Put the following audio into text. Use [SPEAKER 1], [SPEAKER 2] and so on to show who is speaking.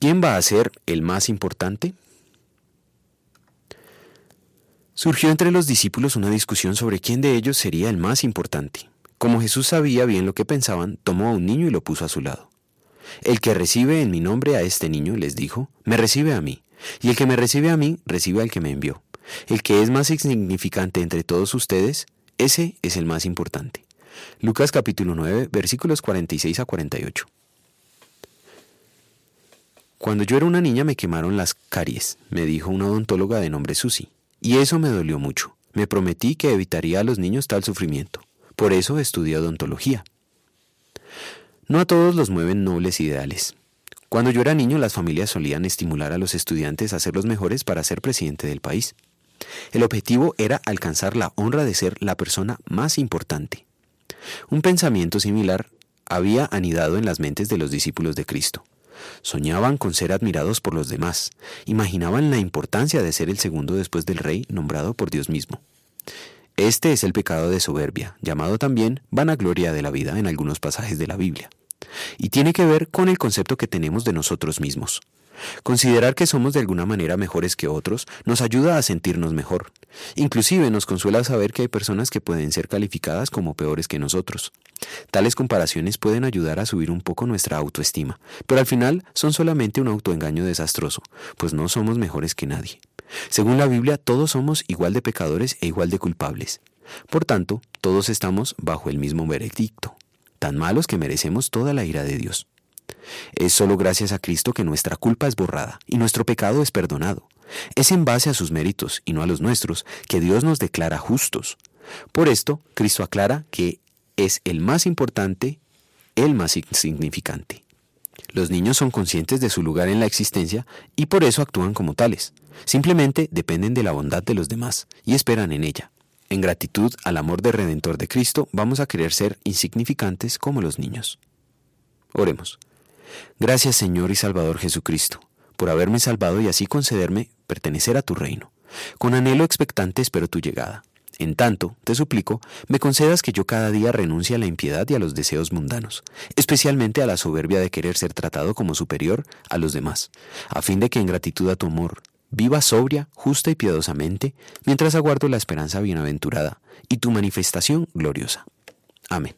[SPEAKER 1] ¿Quién va a ser el más importante? Surgió entre los discípulos una discusión sobre quién de ellos sería el más importante. Como Jesús sabía bien lo que pensaban, tomó a un niño y lo puso a su lado. El que recibe en mi nombre a este niño, les dijo, me recibe a mí, y el que me recibe a mí, recibe al que me envió. El que es más insignificante entre todos ustedes, ese es el más importante. Lucas capítulo 9, versículos 46 a 48. Cuando yo era una niña me quemaron las caries, me dijo una odontóloga de nombre Susie, y eso me dolió mucho. Me prometí que evitaría a los niños tal sufrimiento. Por eso estudié odontología. No a todos los mueven nobles ideales. Cuando yo era niño, las familias solían estimular a los estudiantes a ser los mejores para ser presidente del país. El objetivo era alcanzar la honra de ser la persona más importante. Un pensamiento similar había anidado en las mentes de los discípulos de Cristo. Soñaban con ser admirados por los demás, imaginaban la importancia de ser el segundo después del rey nombrado por Dios mismo. Este es el pecado de soberbia, llamado también vanagloria de la vida en algunos pasajes de la Biblia, y tiene que ver con el concepto que tenemos de nosotros mismos. Considerar que somos de alguna manera mejores que otros nos ayuda a sentirnos mejor. Inclusive nos consuela saber que hay personas que pueden ser calificadas como peores que nosotros. Tales comparaciones pueden ayudar a subir un poco nuestra autoestima, pero al final son solamente un autoengaño desastroso, pues no somos mejores que nadie. Según la Biblia, todos somos igual de pecadores e igual de culpables. Por tanto, todos estamos bajo el mismo veredicto, tan malos que merecemos toda la ira de Dios. Es solo gracias a Cristo que nuestra culpa es borrada y nuestro pecado es perdonado. Es en base a sus méritos y no a los nuestros que Dios nos declara justos. Por esto, Cristo aclara que es el más importante, el más insignificante. Los niños son conscientes de su lugar en la existencia y por eso actúan como tales. Simplemente dependen de la bondad de los demás y esperan en ella. En gratitud al amor de Redentor de Cristo, vamos a querer ser insignificantes como los niños. Oremos. Gracias Señor y Salvador Jesucristo, por haberme salvado y así concederme pertenecer a tu reino. Con anhelo expectante espero tu llegada. En tanto, te suplico, me concedas que yo cada día renuncie a la impiedad y a los deseos mundanos, especialmente a la soberbia de querer ser tratado como superior a los demás, a fin de que en gratitud a tu amor viva sobria, justa y piadosamente, mientras aguardo la esperanza bienaventurada y tu manifestación gloriosa. Amén.